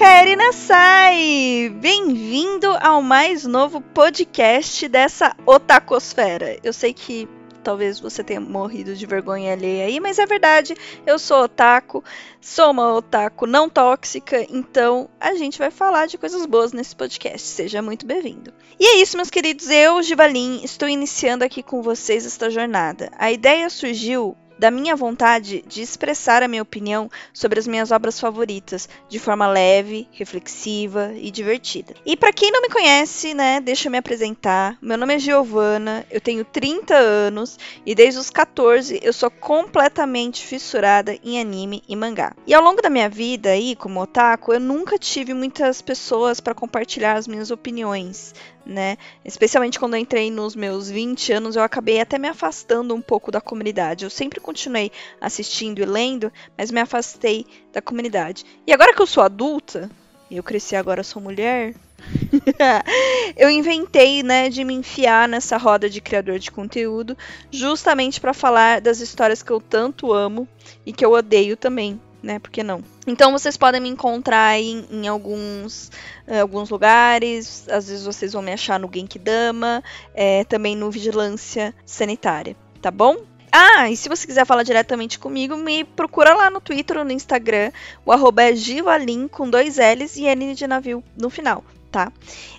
Kaeri Nasai! Bem-vindo ao mais novo podcast dessa otakosfera. Eu sei que talvez você tenha morrido de vergonha alheia aí, mas é verdade, eu sou otaku, sou uma otaku não tóxica, então a gente vai falar de coisas boas nesse podcast. Seja muito bem-vindo. E é isso, meus queridos, eu, Givalin, estou iniciando aqui com vocês esta jornada. A ideia surgiu da minha vontade de expressar a minha opinião sobre as minhas obras favoritas de forma leve, reflexiva e divertida. E para quem não me conhece, né, deixa eu me apresentar. Meu nome é Giovana, eu tenho 30 anos e desde os 14 eu sou completamente fissurada em anime e mangá. E ao longo da minha vida aí como otaku, eu nunca tive muitas pessoas para compartilhar as minhas opiniões, né? Especialmente quando eu entrei nos meus 20 anos, eu acabei até me afastando um pouco da comunidade. Eu sempre continuei assistindo e lendo, mas me afastei da comunidade. E agora que eu sou adulta, e eu cresci agora sou mulher, eu inventei, né, de me enfiar nessa roda de criador de conteúdo, justamente para falar das histórias que eu tanto amo e que eu odeio também, né? Por que não? Então vocês podem me encontrar em, em alguns, uh, alguns lugares. Às vezes vocês vão me achar no Genkidama, é, também no Vigilância Sanitária, tá bom? Ah, e se você quiser falar diretamente comigo, me procura lá no Twitter ou no Instagram. O arroba é Givalin com dois L's e N de navio no final, tá?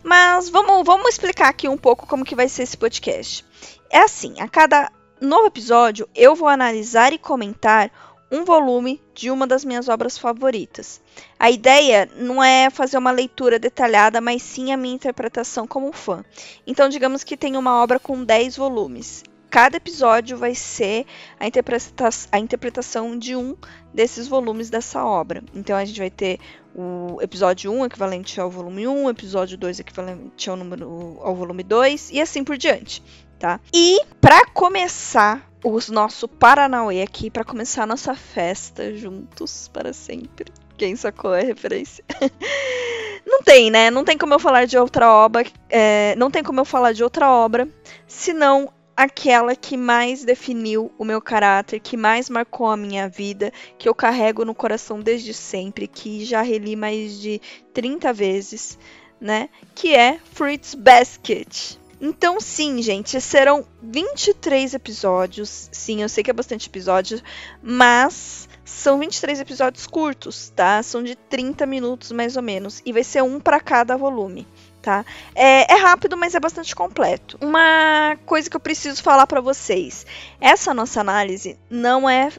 Mas vamos, vamos explicar aqui um pouco como que vai ser esse podcast. É assim, a cada novo episódio eu vou analisar e comentar um volume de uma das minhas obras favoritas. A ideia não é fazer uma leitura detalhada, mas sim a minha interpretação como fã. Então, digamos que tem uma obra com 10 volumes. Cada episódio vai ser a, interpreta a interpretação de um desses volumes dessa obra. Então, a gente vai ter o episódio 1 equivalente ao volume 1, o episódio 2 equivalente ao, número, ao volume 2 e assim por diante. Tá? E para começar o nosso Paranauê aqui para começar a nossa festa juntos para sempre. Quem sacou a referência? não tem, né? Não tem como eu falar de outra obra. É, não tem como eu falar de outra obra, senão aquela que mais definiu o meu caráter, que mais marcou a minha vida, que eu carrego no coração desde sempre, que já reli mais de 30 vezes, né? Que é Fruits Basket. Então, sim, gente, serão 23 episódios. Sim, eu sei que é bastante episódio, mas são 23 episódios curtos, tá? São de 30 minutos mais ou menos. E vai ser um para cada volume. Tá? É, é, rápido, mas é bastante completo. Uma coisa que eu preciso falar para vocês: essa nossa análise não é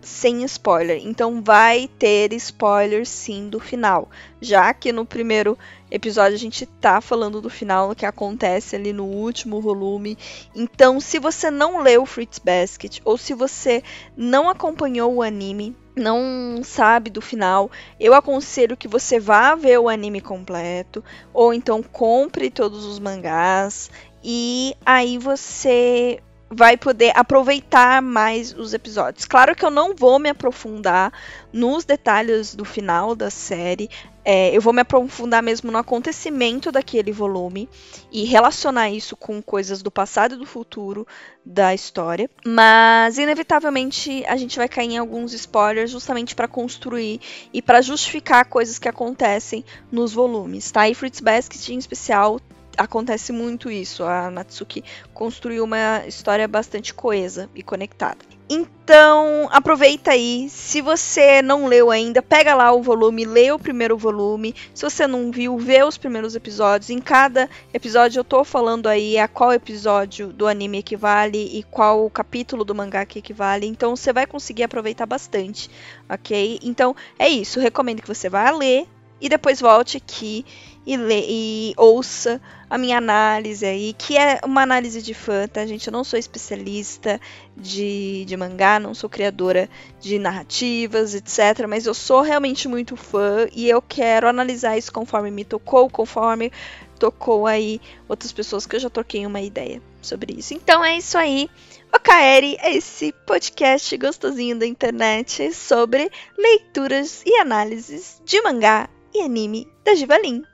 sem spoiler. Então vai ter spoiler sim do final. Já que no primeiro episódio a gente tá falando do final que acontece ali no último volume. Então, se você não leu Fruits Basket ou se você não acompanhou o anime, não sabe do final, eu aconselho que você vá ver o anime completo ou então compre todos os mangás e aí você vai poder aproveitar mais os episódios. Claro que eu não vou me aprofundar nos detalhes do final da série. É, eu vou me aprofundar mesmo no acontecimento daquele volume e relacionar isso com coisas do passado e do futuro da história. Mas, inevitavelmente, a gente vai cair em alguns spoilers justamente para construir e para justificar coisas que acontecem nos volumes, tá? E Fruits Basket, em especial, acontece muito isso. A Natsuki construiu uma história bastante coesa e conectada. Então, aproveita aí. Se você não leu ainda, pega lá o volume, lê o primeiro volume. Se você não viu, vê os primeiros episódios. Em cada episódio eu tô falando aí a qual episódio do anime equivale e qual capítulo do mangá que equivale. Então você vai conseguir aproveitar bastante, ok? Então é isso. Recomendo que você vá ler e depois volte aqui e, lê, e ouça a minha análise aí, que é uma análise de fã, tá, gente? Eu não sou especialista de, de mangá, não sou criadora de narrativas, etc. Mas eu sou realmente muito fã e eu quero analisar isso conforme me tocou, conforme tocou aí outras pessoas que eu já troquei uma ideia sobre isso. Então é isso aí. O Kaeri é esse podcast gostosinho da internet sobre leituras e análises de mangá e anime da Givalin.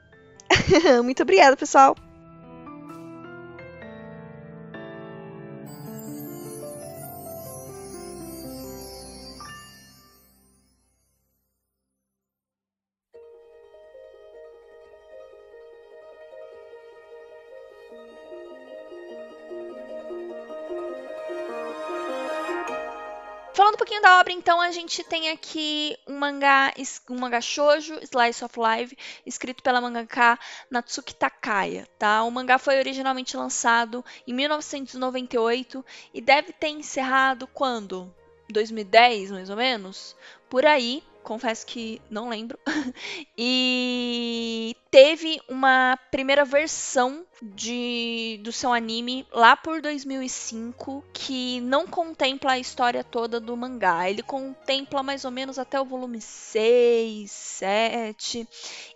Muito obrigada, pessoal! Da obra, então, a gente tem aqui um mangá, um mangá shoujo, Slice of Life, escrito pela mangaka Natsuki Takaya, tá? O mangá foi originalmente lançado em 1998 e deve ter encerrado quando? 2010, mais ou menos? Por aí, confesso que não lembro. e teve uma primeira versão de, do seu anime lá por 2005 que não contempla a história toda do mangá. Ele contempla mais ou menos até o volume 6, 7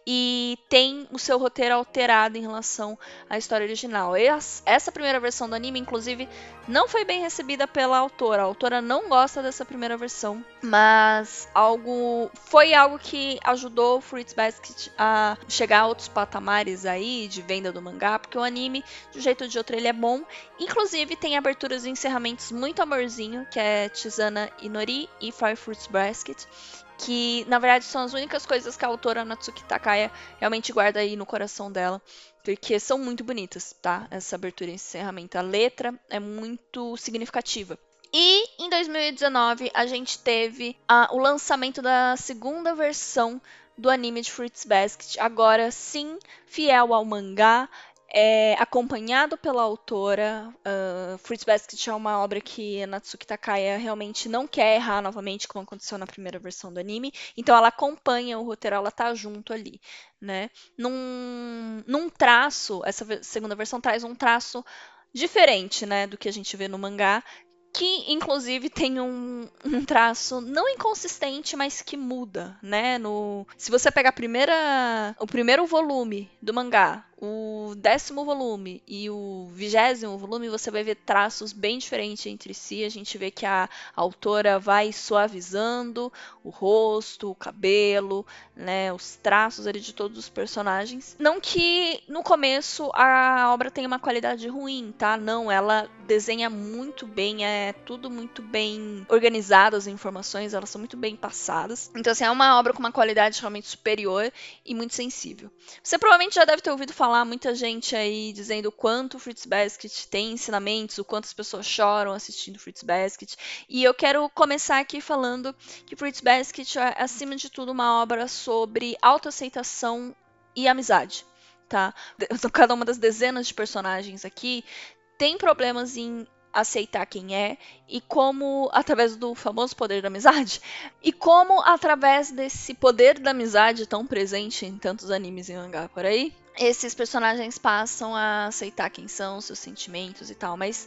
e tem o seu roteiro alterado em relação à história original. Essa primeira versão do anime, inclusive, não foi bem recebida pela autora. A autora não gosta dessa primeira versão, mas algo foi algo que ajudou o Fruits Basket a chegar a outros patamares aí de venda do mangá, porque o anime, de um jeito ou de outro, ele é bom. Inclusive, tem aberturas e encerramentos muito amorzinho, que é Tizana Inori e Fire Fruits Basket que na verdade são as únicas coisas que a autora Natsuki Takaya realmente guarda aí no coração dela, porque são muito bonitas, tá? Essa abertura e encerramento. A letra é muito significativa. E em 2019 a gente teve a, o lançamento da segunda versão do anime de Fruits Basket, agora sim fiel ao mangá, é acompanhado pela autora. Uh, Fruits Basket é uma obra que Natsuki Takaya realmente não quer errar novamente, como aconteceu na primeira versão do anime. Então ela acompanha o roteiro, ela tá junto ali, né? Num, num traço, essa segunda versão traz um traço diferente, né, do que a gente vê no mangá, que inclusive tem um, um, traço não inconsistente, mas que muda, né? No, se você pegar a primeira, o primeiro volume do mangá o décimo volume e o vigésimo volume, você vai ver traços bem diferentes entre si. A gente vê que a autora vai suavizando o rosto, o cabelo, né, os traços ali de todos os personagens. Não que no começo a obra tenha uma qualidade ruim, tá? Não, ela desenha muito bem, é tudo muito bem organizado, as informações, elas são muito bem passadas. Então, assim, é uma obra com uma qualidade realmente superior e muito sensível. Você provavelmente já deve ter ouvido falar falar muita gente aí dizendo quanto o Fruits Basket tem ensinamentos, o quanto as pessoas choram assistindo Fruits Basket. E eu quero começar aqui falando que Fruits Basket é, acima de tudo, uma obra sobre autoaceitação e amizade. Tá? Cada uma das dezenas de personagens aqui tem problemas em aceitar quem é e como através do famoso poder da amizade e como através desse poder da amizade tão presente em tantos animes e mangá por aí esses personagens passam a aceitar quem são seus sentimentos e tal mas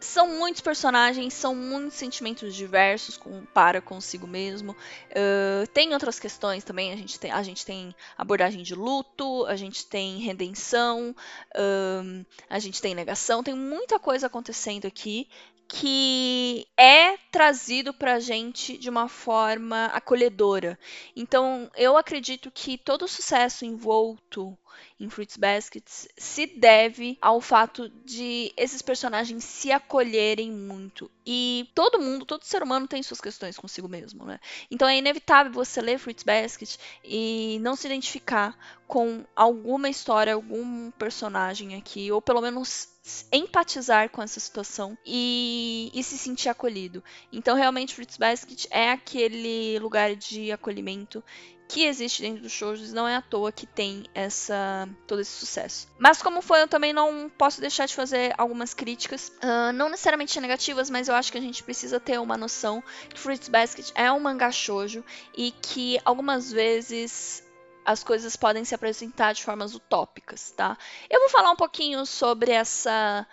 são muitos personagens, são muitos sentimentos diversos com, para consigo mesmo. Uh, tem outras questões também. A gente tem, a gente tem abordagem de luto, a gente tem redenção, uh, a gente tem negação. Tem muita coisa acontecendo aqui que é trazido pra gente de uma forma acolhedora. Então, eu acredito que todo o sucesso envolto em Fruits Baskets se deve ao fato de esses personagens se acolherem muito. E todo mundo, todo ser humano tem suas questões consigo mesmo, né? Então é inevitável você ler Fruits Basket e não se identificar com alguma história, algum personagem aqui, ou pelo menos empatizar com essa situação e, e, se sentir acolhido. Então, realmente, Fruits Basket é aquele lugar de acolhimento que existe dentro dos shows, não é à toa que tem essa todo esse sucesso. Mas como foi, eu também não posso deixar de fazer algumas críticas, uh, não necessariamente negativas, mas eu acho que a gente precisa ter uma noção que Fruits Basket é um mangá shoujo e que algumas vezes as coisas podem se apresentar de formas utópicas, tá? Eu vou falar um pouquinho sobre essa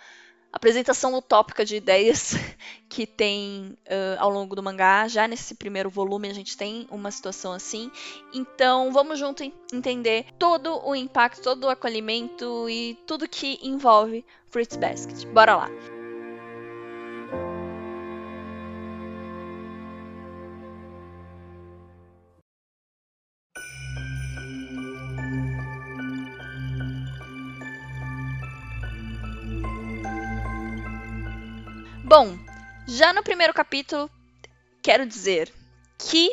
apresentação utópica de ideias que tem uh, ao longo do mangá. Já nesse primeiro volume a gente tem uma situação assim. Então vamos junto entender todo o impacto, todo o acolhimento e tudo que envolve Fruits Basket. Bora lá! Bom, já no primeiro capítulo, quero dizer que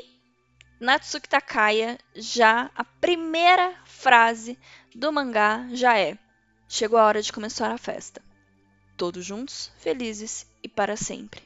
Natsuki Takaya já a primeira frase do mangá já é: chegou a hora de começar a festa. Todos juntos, felizes e para sempre.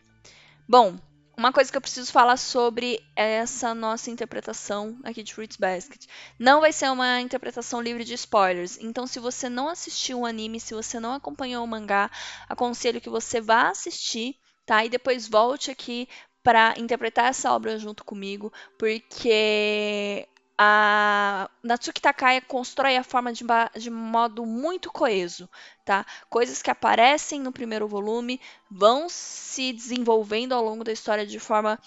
Bom, uma coisa que eu preciso falar sobre essa nossa interpretação aqui de Fruits Basket. Não vai ser uma interpretação livre de spoilers. Então, se você não assistiu o anime, se você não acompanhou o mangá, aconselho que você vá assistir, tá? E depois volte aqui para interpretar essa obra junto comigo, porque a Natsuki Takaya constrói a forma de, de modo muito coeso, tá? Coisas que aparecem no primeiro volume vão se desenvolvendo ao longo da história de forma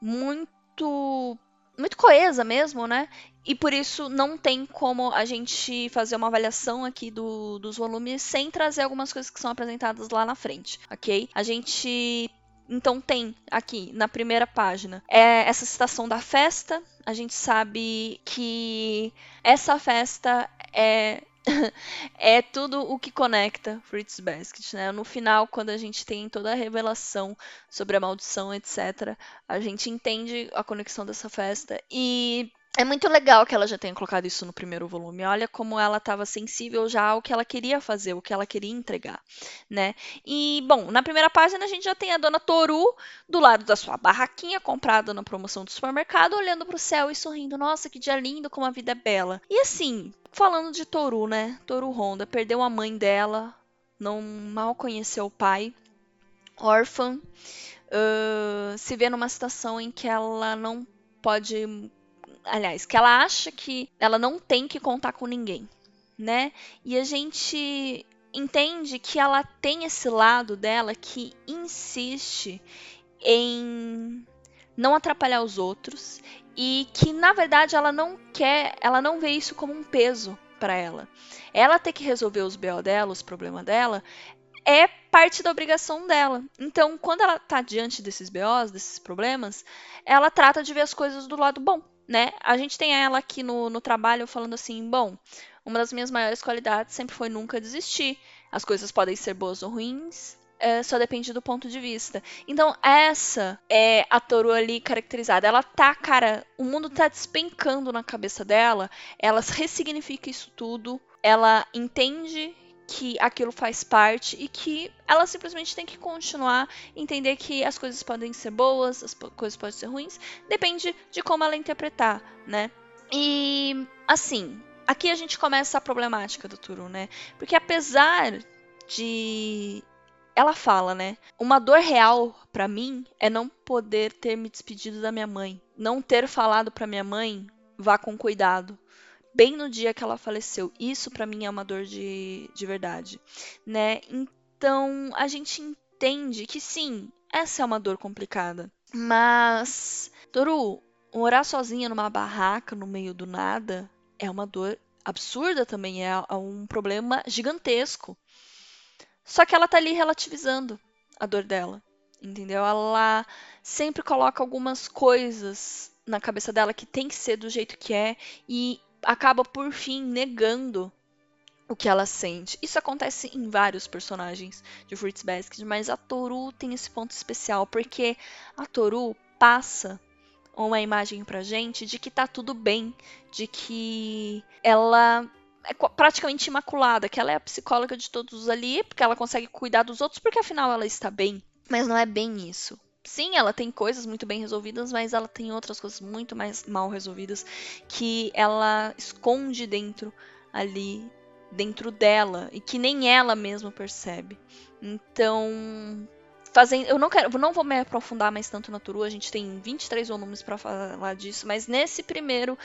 muito muito coesa mesmo, né? E por isso não tem como a gente fazer uma avaliação aqui do, dos volumes sem trazer algumas coisas que são apresentadas lá na frente, ok? A gente então tem aqui na primeira página é essa citação da festa. A gente sabe que essa festa é é tudo o que conecta Fritz Basket, né? No final, quando a gente tem toda a revelação sobre a maldição, etc., a gente entende a conexão dessa festa e é muito legal que ela já tenha colocado isso no primeiro volume. Olha como ela estava sensível já ao que ela queria fazer, o que ela queria entregar, né? E bom, na primeira página a gente já tem a dona Toru do lado da sua barraquinha comprada na promoção do supermercado, olhando para o céu e sorrindo. Nossa, que dia lindo, como a vida é bela. E assim, falando de Toru, né? Toru Honda perdeu a mãe dela, não mal conheceu o pai, órfã, uh, se vê numa situação em que ela não pode aliás, que ela acha que ela não tem que contar com ninguém, né? E a gente entende que ela tem esse lado dela que insiste em não atrapalhar os outros e que na verdade ela não quer, ela não vê isso como um peso para ela. Ela ter que resolver os BO dela, os problemas dela, é parte da obrigação dela. Então, quando ela tá diante desses BOs, desses problemas, ela trata de ver as coisas do lado bom né? A gente tem ela aqui no, no trabalho falando assim, bom, uma das minhas maiores qualidades sempre foi nunca desistir. As coisas podem ser boas ou ruins, é, só depende do ponto de vista. Então, essa é a Toru ali caracterizada. Ela tá, cara, o mundo tá despencando na cabeça dela, ela ressignifica isso tudo, ela entende que aquilo faz parte e que ela simplesmente tem que continuar, entender que as coisas podem ser boas, as coisas podem ser ruins, depende de como ela interpretar, né? E assim, aqui a gente começa a problemática do Turu, né? Porque apesar de ela fala, né? Uma dor real para mim é não poder ter me despedido da minha mãe, não ter falado para minha mãe vá com cuidado, bem no dia que ela faleceu. Isso para mim é uma dor de, de verdade, né? Então a gente entende que sim, essa é uma dor complicada. Mas, Toru, morar sozinha numa barraca no meio do nada é uma dor absurda também, é, é um problema gigantesco. Só que ela tá ali relativizando a dor dela, entendeu? Ela sempre coloca algumas coisas na cabeça dela que tem que ser do jeito que é e acaba por fim negando o que ela sente. Isso acontece em vários personagens de Fruits Basket, mas a Toru tem esse ponto especial porque a Toru passa uma imagem pra gente de que tá tudo bem, de que ela é praticamente imaculada, que ela é a psicóloga de todos ali, porque ela consegue cuidar dos outros, porque afinal ela está bem. Mas não é bem isso. Sim, ela tem coisas muito bem resolvidas, mas ela tem outras coisas muito mais mal resolvidas que ela esconde dentro ali, dentro dela, e que nem ela mesma percebe. Então, fazendo, eu não quero, não vou me aprofundar mais tanto na Turu, a gente tem 23 volumes para falar disso, mas nesse primeiro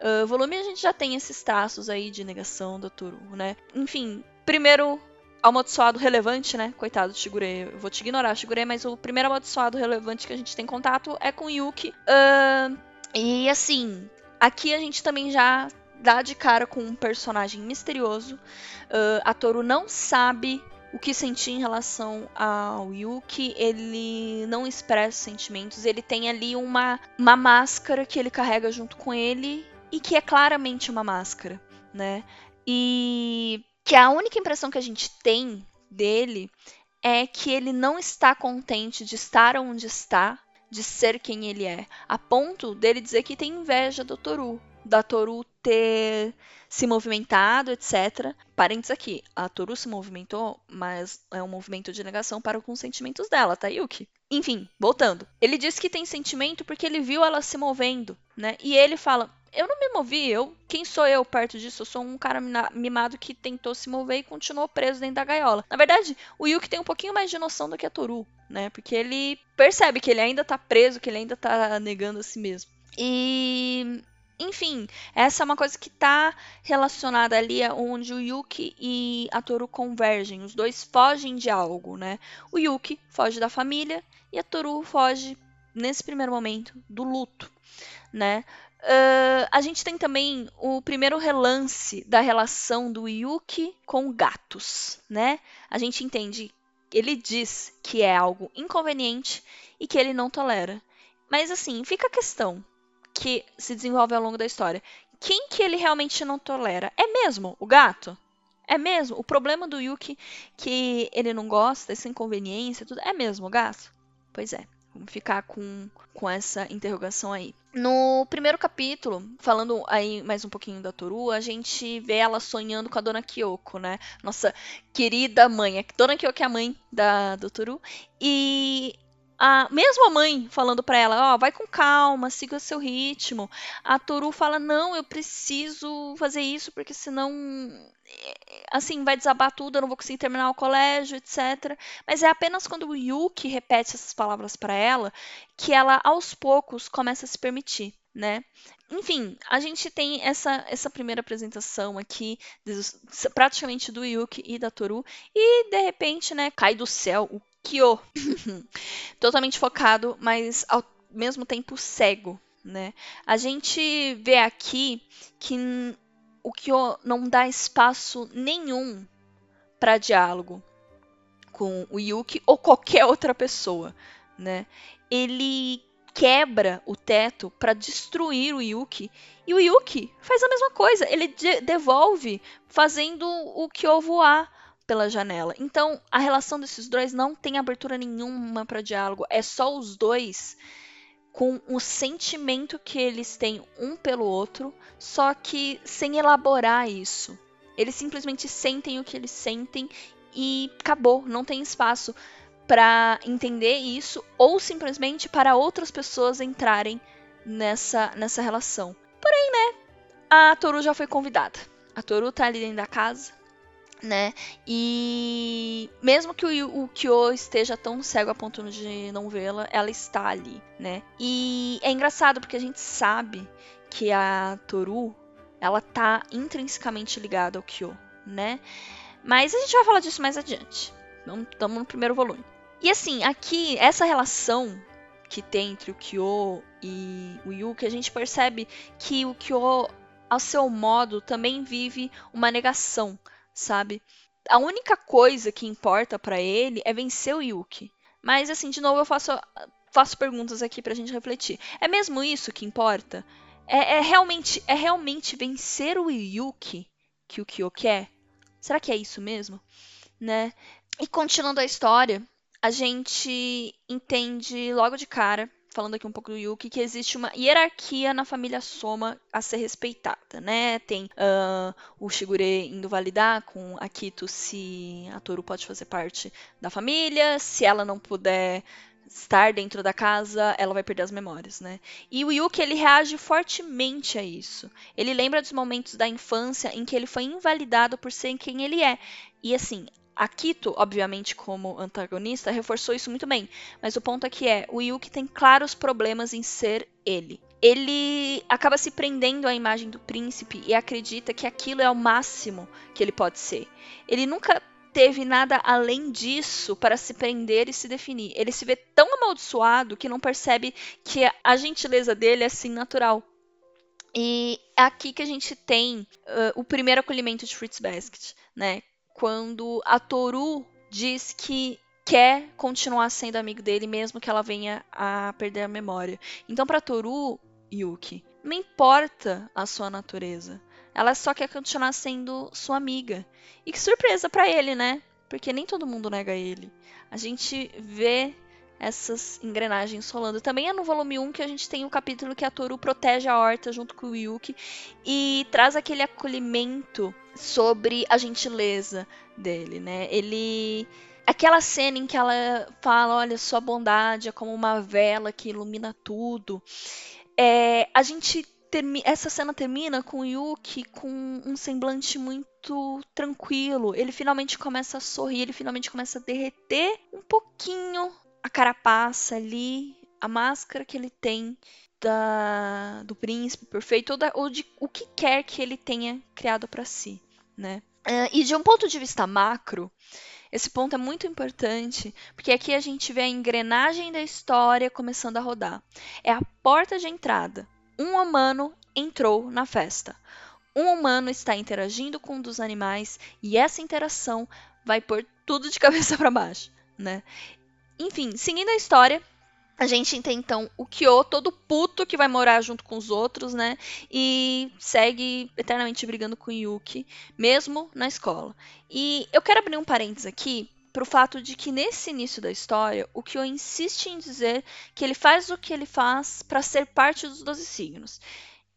uh, volume a gente já tem esses traços aí de negação da Turu, né? Enfim, primeiro amaldiçoado relevante, né? Coitado do Shigure. Eu vou te ignorar, Shigure, mas o primeiro amaldiçoado relevante que a gente tem contato é com Yuki. Uh, e assim, aqui a gente também já dá de cara com um personagem misterioso. Uh, a Toru não sabe o que sentir em relação ao Yuki, ele não expressa sentimentos, ele tem ali uma, uma máscara que ele carrega junto com ele e que é claramente uma máscara, né? E que a única impressão que a gente tem dele é que ele não está contente de estar onde está, de ser quem ele é, a ponto dele dizer que tem inveja do Toru, da Toru ter se movimentado, etc. Parênteses aqui, a Toru se movimentou, mas é um movimento de negação para com os sentimentos dela, tá, Yuki? Enfim, voltando. Ele diz que tem sentimento porque ele viu ela se movendo, né? E ele fala: Eu não me movi, eu. Quem sou eu perto disso? Eu sou um cara mimado que tentou se mover e continuou preso dentro da gaiola. Na verdade, o Yuki tem um pouquinho mais de noção do que a Toru, né? Porque ele percebe que ele ainda tá preso, que ele ainda tá negando a si mesmo. E enfim, essa é uma coisa que está relacionada ali onde o Yuki e a Toru convergem. Os dois fogem de algo, né? O Yuki foge da família e a Toru foge, nesse primeiro momento, do luto, né? Uh, a gente tem também o primeiro relance da relação do Yuki com gatos, né? A gente entende, ele diz que é algo inconveniente e que ele não tolera. Mas assim, fica a questão que se desenvolve ao longo da história. Quem que ele realmente não tolera? É mesmo o gato? É mesmo? O problema do Yuki que ele não gosta, essa inconveniência, tudo, é mesmo o gato? Pois é. Vamos ficar com, com essa interrogação aí. No primeiro capítulo, falando aí mais um pouquinho da Toru, a gente vê ela sonhando com a Dona Kyoko, né? Nossa querida mãe. Dona Kyoko é a mãe da do Toru. E a mesmo a mãe falando para ela, ó, oh, vai com calma, siga seu ritmo. A Toru fala: "Não, eu preciso fazer isso porque senão assim vai desabar tudo, eu não vou conseguir terminar o colégio, etc". Mas é apenas quando o Yuki repete essas palavras para ela que ela aos poucos começa a se permitir, né? Enfim, a gente tem essa, essa primeira apresentação aqui, praticamente do Yuki e da Toru, e de repente, né, cai do céu o Kyo. Totalmente focado, mas ao mesmo tempo cego, né? A gente vê aqui que o Kyo não dá espaço nenhum para diálogo com o Yuki ou qualquer outra pessoa, né? Ele quebra o teto para destruir o Yuki e o Yuki faz a mesma coisa, ele de devolve fazendo o Kyo voar pela janela. Então, a relação desses dois não tem abertura nenhuma para diálogo, é só os dois com o sentimento que eles têm um pelo outro, só que sem elaborar isso. Eles simplesmente sentem o que eles sentem e acabou, não tem espaço para entender isso ou simplesmente para outras pessoas entrarem nessa nessa relação. Porém, né, a Toru já foi convidada. A Toru tá ali dentro da casa, né? E mesmo que o, o Kyo esteja tão cego a ponto de não vê-la, ela está ali, né? E é engraçado porque a gente sabe que a Toru, ela tá intrinsecamente ligada ao Kyo, né? Mas a gente vai falar disso mais adiante. Estamos no primeiro volume. E assim, aqui, essa relação que tem entre o Kyo e o Yuki, a gente percebe que o Kyo, ao seu modo, também vive uma negação sabe? A única coisa que importa para ele é vencer o Yuki. Mas assim, de novo eu faço faço perguntas aqui pra gente refletir. É mesmo isso que importa? É, é realmente é realmente vencer o Yuki que o Kyo quer? Será que é isso mesmo? Né? E continuando a história, a gente entende logo de cara falando aqui um pouco do Yuki, que existe uma hierarquia na família Soma a ser respeitada, né? Tem uh, o Shigure indo validar com a Kito se a Toru pode fazer parte da família, se ela não puder estar dentro da casa, ela vai perder as memórias, né? E o Yuki, ele reage fortemente a isso. Ele lembra dos momentos da infância em que ele foi invalidado por ser quem ele é. E assim, a Kito, obviamente, como antagonista, reforçou isso muito bem. Mas o ponto aqui é: o Yuki tem claros problemas em ser ele. Ele acaba se prendendo à imagem do príncipe e acredita que aquilo é o máximo que ele pode ser. Ele nunca teve nada além disso para se prender e se definir. Ele se vê tão amaldiçoado que não percebe que a gentileza dele é assim natural. E é aqui que a gente tem uh, o primeiro acolhimento de Fruits Basket, né? Quando a Toru diz que quer continuar sendo amigo dele mesmo que ela venha a perder a memória. Então para Toru, Yuki, não importa a sua natureza. Ela só quer continuar sendo sua amiga. E que surpresa para ele, né? Porque nem todo mundo nega ele. A gente vê essas engrenagens rolando. Também é no volume 1 que a gente tem o um capítulo que a Toru protege a horta junto com o Yuki e traz aquele acolhimento sobre a gentileza dele, né? Ele aquela cena em que ela fala, olha, sua bondade é como uma vela que ilumina tudo. É, a gente essa cena termina com o Yuki com um semblante muito tranquilo. Ele finalmente começa a sorrir, ele finalmente começa a derreter um pouquinho a carapaça ali, a máscara que ele tem da, do príncipe perfeito, ou, da, ou de o que quer que ele tenha criado para si, né? Uh, e de um ponto de vista macro, esse ponto é muito importante, porque aqui a gente vê a engrenagem da história começando a rodar. É a porta de entrada. Um humano entrou na festa. Um humano está interagindo com um dos animais e essa interação vai pôr tudo de cabeça para baixo, né? Enfim, seguindo a história, a gente tem então o Kyo, todo puto que vai morar junto com os outros, né? E segue eternamente brigando com o Yuki, mesmo na escola. E eu quero abrir um parênteses aqui pro fato de que nesse início da história, o Kyo insiste em dizer que ele faz o que ele faz para ser parte dos 12 signos.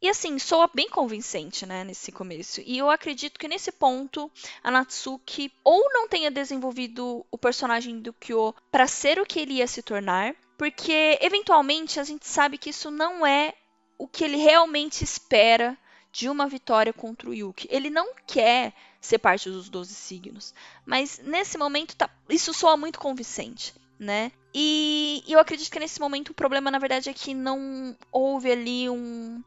E assim, soa bem convincente, né, nesse começo. E eu acredito que nesse ponto a Natsuki ou não tenha desenvolvido o personagem do Kyo para ser o que ele ia se tornar, porque eventualmente a gente sabe que isso não é o que ele realmente espera de uma vitória contra o Yuki. Ele não quer ser parte dos 12 signos, mas nesse momento tá, isso soa muito convincente, né? E, e eu acredito que nesse momento o problema na verdade é que não houve ali um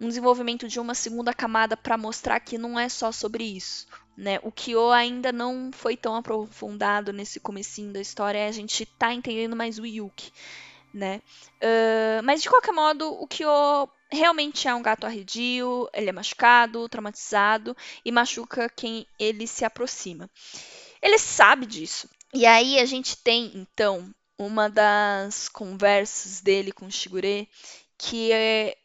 um desenvolvimento de uma segunda camada para mostrar que não é só sobre isso. Né? O Kyo ainda não foi tão aprofundado nesse comecinho da história, a gente tá entendendo mais o Yuki. Né? Uh, mas de qualquer modo, o Kyo realmente é um gato arredio, ele é machucado, traumatizado e machuca quem ele se aproxima. Ele sabe disso. E aí a gente tem, então, uma das conversas dele com o Shigure, que é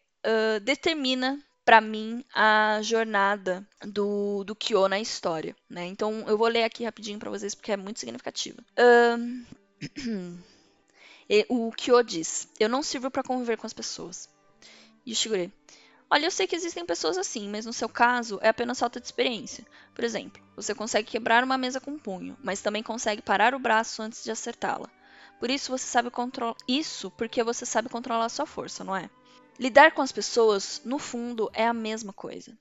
determina para mim a jornada do, do Kyo na história, né? Então eu vou ler aqui rapidinho para vocês porque é muito significativa. Uh, o Kyo diz: Eu não sirvo para conviver com as pessoas. E o Shigure: Olha, eu sei que existem pessoas assim, mas no seu caso é apenas falta de experiência. Por exemplo, você consegue quebrar uma mesa com um punho, mas também consegue parar o braço antes de acertá-la. Por isso você sabe controlar isso porque você sabe controlar a sua força, não é? Lidar com as pessoas, no fundo, é a mesma coisa.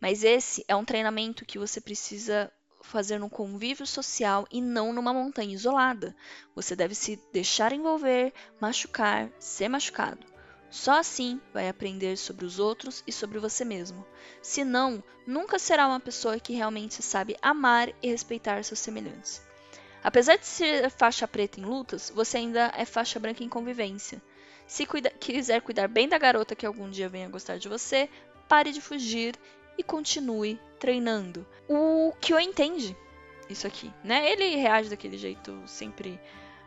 Mas esse é um treinamento que você precisa fazer no convívio social e não numa montanha isolada. Você deve se deixar envolver, machucar, ser machucado. Só assim vai aprender sobre os outros e sobre você mesmo. Senão, nunca será uma pessoa que realmente sabe amar e respeitar seus semelhantes. Apesar de ser faixa preta em lutas, você ainda é faixa branca em convivência. Se cuida quiser cuidar bem da garota que algum dia venha gostar de você, pare de fugir e continue treinando. O Kyo entende isso aqui, né? Ele reage daquele jeito sempre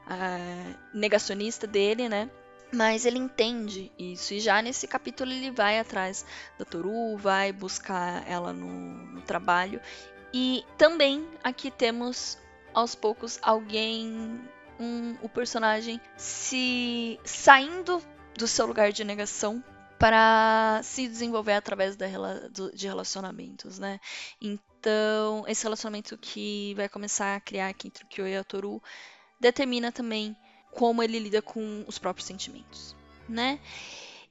uh, negacionista dele, né? Mas ele entende isso. E já nesse capítulo ele vai atrás da Toru, vai buscar ela no, no trabalho. E também aqui temos aos poucos alguém um, o personagem se saindo do seu lugar de negação para se desenvolver através da, de relacionamentos, né? Então, esse relacionamento que vai começar a criar aqui entre o Kyo e a Toru determina também como ele lida com os próprios sentimentos, né?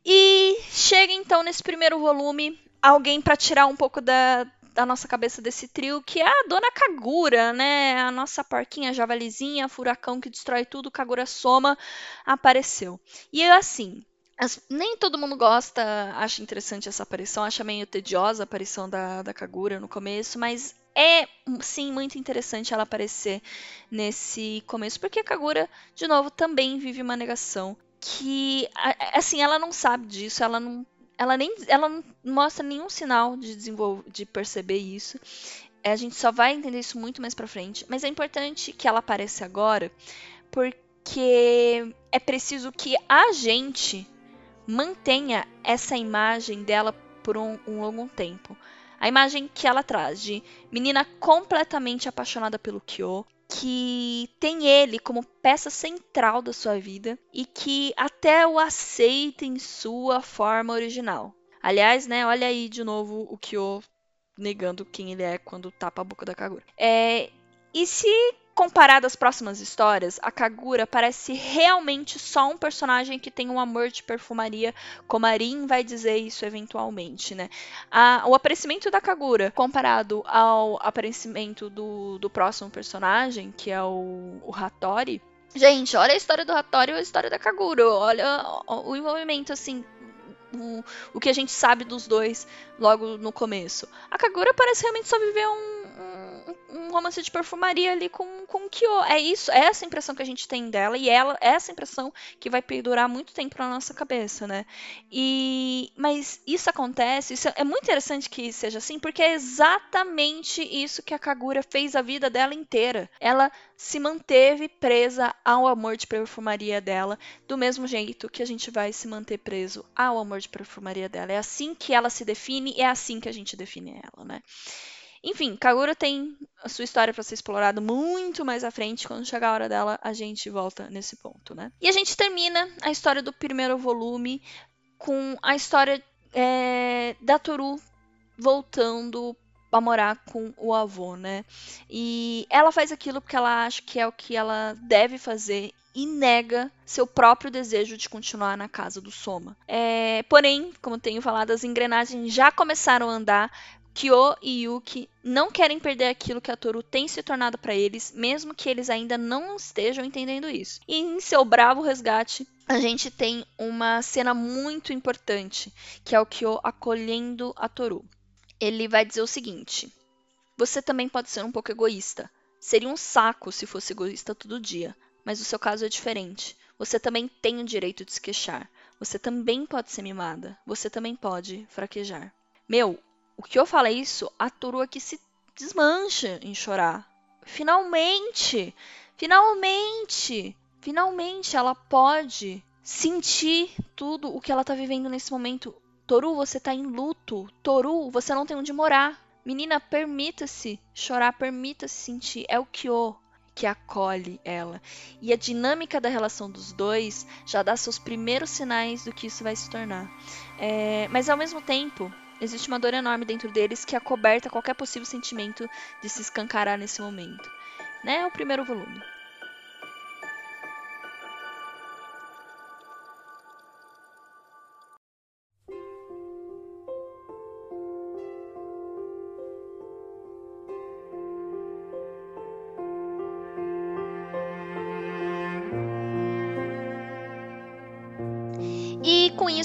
E chega então nesse primeiro volume alguém para tirar um pouco da, da nossa cabeça desse trio, que é a Dona Kagura, né? A nossa porquinha javalizinha, furacão que destrói tudo, Kagura Soma apareceu. E assim, as, nem todo mundo gosta, acha interessante essa aparição, acha meio tediosa a aparição da, da Kagura no começo, mas é sim muito interessante ela aparecer nesse começo, porque a Kagura, de novo, também vive uma negação que, assim, ela não sabe disso, ela não ela nem ela não mostra nenhum sinal de desenvolver, de perceber isso. É, a gente só vai entender isso muito mais para frente, mas é importante que ela apareça agora, porque é preciso que a gente mantenha essa imagem dela por um, um longo tempo. A imagem que ela traz de menina completamente apaixonada pelo Kyo, que tem ele como peça central da sua vida e que até o aceita em sua forma original. Aliás, né, olha aí de novo o Kyo negando quem ele é quando tapa a boca da Kagura. É, e se comparado às próximas histórias, a Kagura parece realmente só um personagem que tem um amor de perfumaria, como a Rin vai dizer isso eventualmente, né? A, o aparecimento da Kagura, comparado ao aparecimento do, do próximo personagem, que é o, o Hattori, Gente, olha a história do Hattori e a história da Kagura. Olha o, o envolvimento, assim, o, o que a gente sabe dos dois logo no começo. A Kagura parece realmente só viver um, um, romance de perfumaria ali com, com Kyo. É isso, é essa impressão que a gente tem dela e ela é essa impressão que vai perdurar muito tempo na nossa cabeça, né? E mas isso acontece, isso é muito interessante que seja assim, porque é exatamente isso que a Kagura fez a vida dela inteira. Ela se manteve presa ao amor de perfumaria dela, do mesmo jeito que a gente vai se manter preso ao amor de perfumaria dela. É assim que ela se define, é assim que a gente define ela, né? Enfim, Kagura tem a sua história para ser explorada muito mais à frente. Quando chegar a hora dela, a gente volta nesse ponto, né? E a gente termina a história do primeiro volume com a história é, da Toru voltando a morar com o avô, né? E ela faz aquilo porque ela acha que é o que ela deve fazer e nega seu próprio desejo de continuar na casa do Soma. É, porém, como tenho falado, as engrenagens já começaram a andar Kyo e Yuki não querem perder aquilo que a Toru tem se tornado para eles, mesmo que eles ainda não estejam entendendo isso. E em seu bravo resgate, a gente tem uma cena muito importante, que é o Kyo acolhendo a Toru. Ele vai dizer o seguinte: Você também pode ser um pouco egoísta. Seria um saco se fosse egoísta todo dia, mas o seu caso é diferente. Você também tem o direito de se queixar. Você também pode ser mimada. Você também pode fraquejar. Meu, o que eu falo é isso, a Toru aqui se desmancha em chorar. Finalmente! Finalmente! Finalmente ela pode sentir tudo o que ela tá vivendo nesse momento. Toru, você tá em luto. Toru, você não tem onde morar. Menina, permita-se chorar, permita-se sentir. É o Kyo que acolhe ela. E a dinâmica da relação dos dois já dá seus primeiros sinais do que isso vai se tornar. É, mas ao mesmo tempo, Existe uma dor enorme dentro deles que acoberta qualquer possível sentimento de se escancarar nesse momento. Né? É o primeiro volume.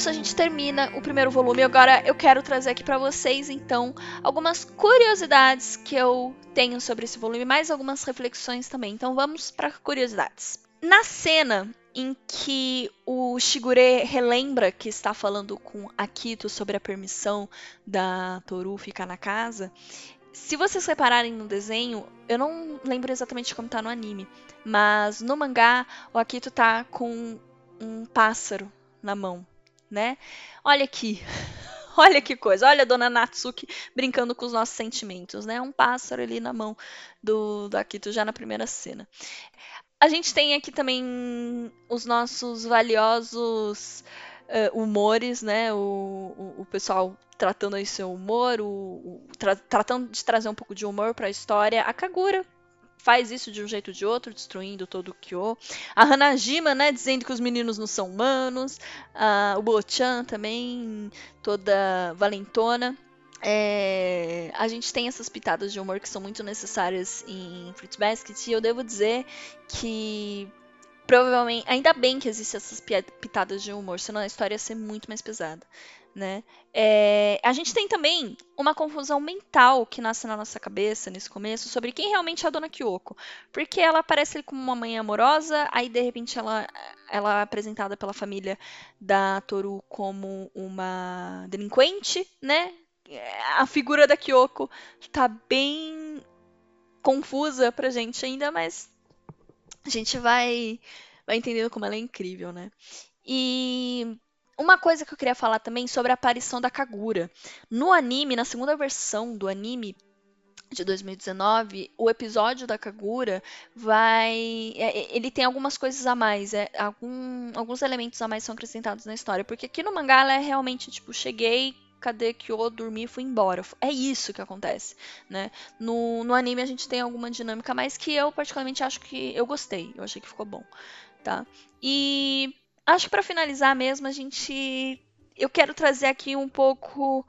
Isso a gente termina o primeiro volume. Agora eu quero trazer aqui para vocês, então, algumas curiosidades que eu tenho sobre esse volume, mais algumas reflexões também. Então vamos para curiosidades. Na cena em que o Shigure relembra que está falando com Akito sobre a permissão da Toru ficar na casa, se vocês repararem no desenho, eu não lembro exatamente como tá no anime, mas no mangá o Akito tá com um pássaro na mão né? Olha aqui. Olha que coisa. Olha a dona Natsuki brincando com os nossos sentimentos, né? Um pássaro ali na mão do, do Akito já na primeira cena. A gente tem aqui também os nossos valiosos uh, humores, né? O, o, o, pessoal tratando aí seu humor, o, o tra tratando de trazer um pouco de humor para a história. A Kagura faz isso de um jeito ou de outro, destruindo todo o Kyo. A Hanajima, né, dizendo que os meninos não são humanos. Uh, o Bochan também, toda valentona. É, a gente tem essas pitadas de humor que são muito necessárias em Fruits Basket e eu devo dizer que provavelmente, ainda bem que existem essas pitadas de humor, senão a história ia ser muito mais pesada né? É, a gente tem também uma confusão mental que nasce na nossa cabeça nesse começo sobre quem realmente é a Dona Kyoko. Porque ela aparece como uma mãe amorosa, aí de repente ela, ela é apresentada pela família da Toru como uma delinquente, né? A figura da Kyoko tá bem confusa pra gente ainda, mas a gente vai, vai entendendo como ela é incrível, né? E uma coisa que eu queria falar também sobre a aparição da Kagura. No anime, na segunda versão do anime, de 2019, o episódio da Kagura vai. É, é, ele tem algumas coisas a mais, é, algum, alguns elementos a mais são acrescentados na história. Porque aqui no mangá ela é realmente tipo, cheguei, cadê Kyo, dormi e fui embora. É isso que acontece, né? No, no anime a gente tem alguma dinâmica mais que eu particularmente acho que eu gostei, eu achei que ficou bom, tá? E acho que para finalizar mesmo a gente eu quero trazer aqui um pouco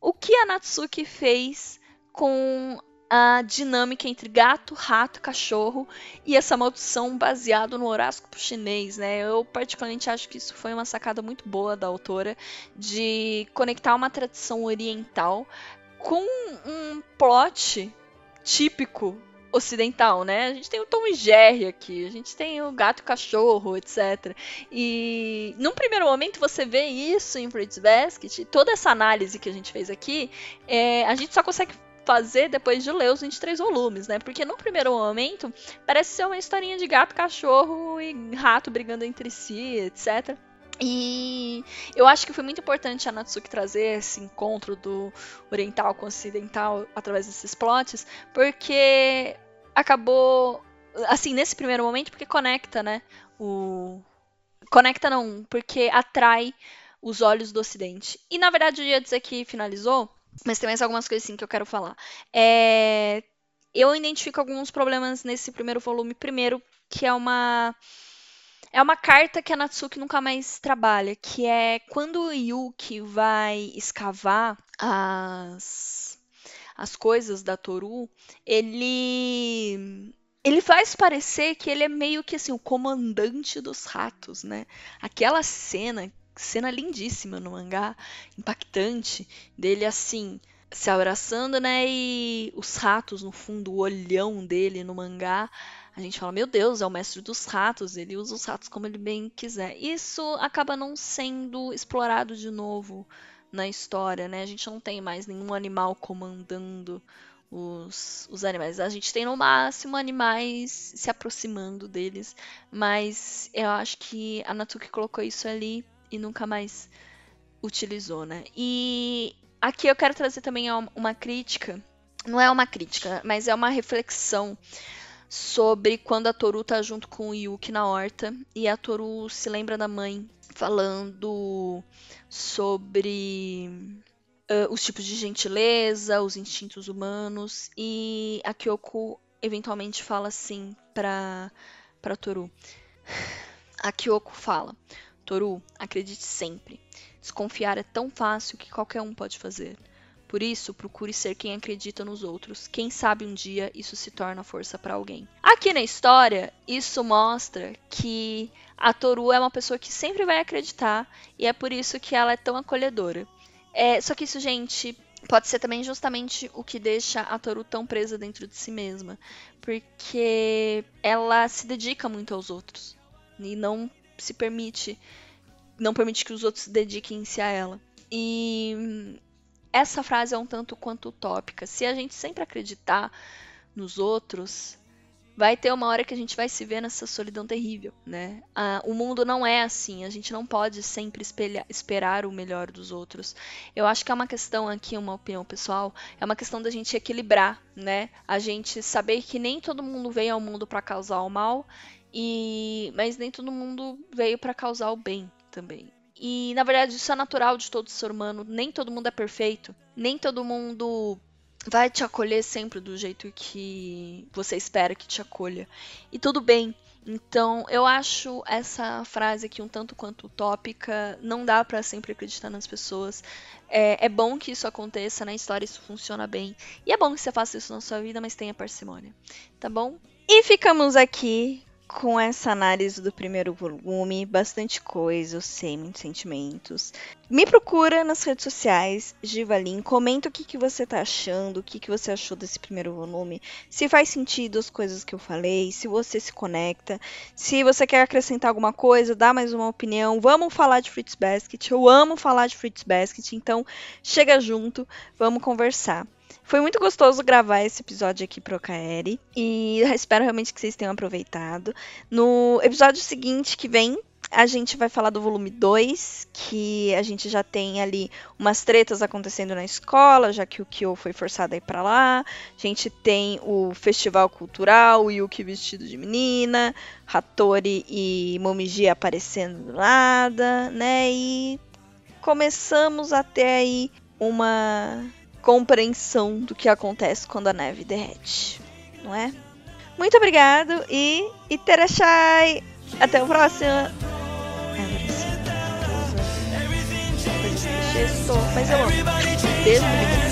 o que a Natsuki fez com a dinâmica entre gato, rato, cachorro e essa maldição baseado no horóscopo chinês, né? Eu particularmente acho que isso foi uma sacada muito boa da autora de conectar uma tradição oriental com um plot típico ocidental, né? A gente tem o Tom e Jerry aqui, a gente tem o gato e o cachorro, etc. E num primeiro momento você vê isso em Fruits Basket, toda essa análise que a gente fez aqui, é, a gente só consegue fazer depois de ler os 23 volumes, né? Porque no primeiro momento parece ser uma historinha de gato, cachorro e rato brigando entre si, etc. E eu acho que foi muito importante a Natsuki trazer esse encontro do oriental com o ocidental através desses plots, porque acabou assim nesse primeiro momento porque conecta, né? O conecta não, porque atrai os olhos do ocidente. E na verdade eu ia dizer que finalizou, mas tem mais algumas coisas assim que eu quero falar. É... Eu identifico alguns problemas nesse primeiro volume. Primeiro, que é uma é uma carta que a Natsuki nunca mais trabalha, que é quando o Yuki vai escavar as, as coisas da Toru, ele ele faz parecer que ele é meio que assim o comandante dos ratos, né? Aquela cena, cena lindíssima no mangá, impactante dele assim, se abraçando, né? E os ratos no fundo, o olhão dele no mangá a gente fala, meu Deus, é o mestre dos ratos, ele usa os ratos como ele bem quiser. Isso acaba não sendo explorado de novo na história, né? A gente não tem mais nenhum animal comandando os, os animais. A gente tem no máximo animais se aproximando deles, mas eu acho que a Natuki colocou isso ali e nunca mais utilizou, né? E aqui eu quero trazer também uma crítica, não é uma crítica, mas é uma reflexão sobre quando a Toru tá junto com o Yuki na horta e a Toru se lembra da mãe falando sobre uh, os tipos de gentileza, os instintos humanos e a Kyoko eventualmente fala assim para para Toru. A Kyoko fala: "Toru, acredite sempre. Desconfiar é tão fácil que qualquer um pode fazer. Por isso, procure ser quem acredita nos outros. Quem sabe um dia isso se torna força para alguém. Aqui na história, isso mostra que a Toru é uma pessoa que sempre vai acreditar e é por isso que ela é tão acolhedora. É, só que isso, gente, pode ser também justamente o que deixa a Toru tão presa dentro de si mesma, porque ela se dedica muito aos outros e não se permite, não permite que os outros se dediquem-se a ela. E essa frase é um tanto quanto utópica. Se a gente sempre acreditar nos outros, vai ter uma hora que a gente vai se ver nessa solidão terrível, né? Ah, o mundo não é assim, a gente não pode sempre espelhar, esperar o melhor dos outros. Eu acho que é uma questão aqui, uma opinião pessoal, é uma questão da gente equilibrar, né? A gente saber que nem todo mundo veio ao mundo para causar o mal, e mas nem todo mundo veio para causar o bem também. E na verdade isso é natural de todo ser humano. Nem todo mundo é perfeito. Nem todo mundo vai te acolher sempre do jeito que você espera que te acolha. E tudo bem. Então, eu acho essa frase aqui um tanto quanto utópica. Não dá para sempre acreditar nas pessoas. É, é, bom que isso aconteça na história, isso funciona bem. E é bom que você faça isso na sua vida, mas tenha parcimônia. Tá bom? E ficamos aqui com essa análise do primeiro volume, bastante coisa, eu sei, muitos sentimentos. Me procura nas redes sociais, Givalin, comenta o que, que você tá achando, o que, que você achou desse primeiro volume, se faz sentido as coisas que eu falei, se você se conecta, se você quer acrescentar alguma coisa, dá mais uma opinião, vamos falar de Fruits Basket, eu amo falar de Fruits Basket, então chega junto, vamos conversar. Foi muito gostoso gravar esse episódio aqui pro Kaeri. E espero realmente que vocês tenham aproveitado. No episódio seguinte que vem, a gente vai falar do volume 2, que a gente já tem ali umas tretas acontecendo na escola, já que o Kyo foi forçado a ir pra lá. A gente tem o festival cultural, o Yuki vestido de menina, Hattori e Momiji aparecendo do nada, né? E começamos a ter aí uma compreensão do que acontece quando a neve derrete, não é? Muito obrigado e Iterashai! Até o próximo! Mas eu amo. Beijo,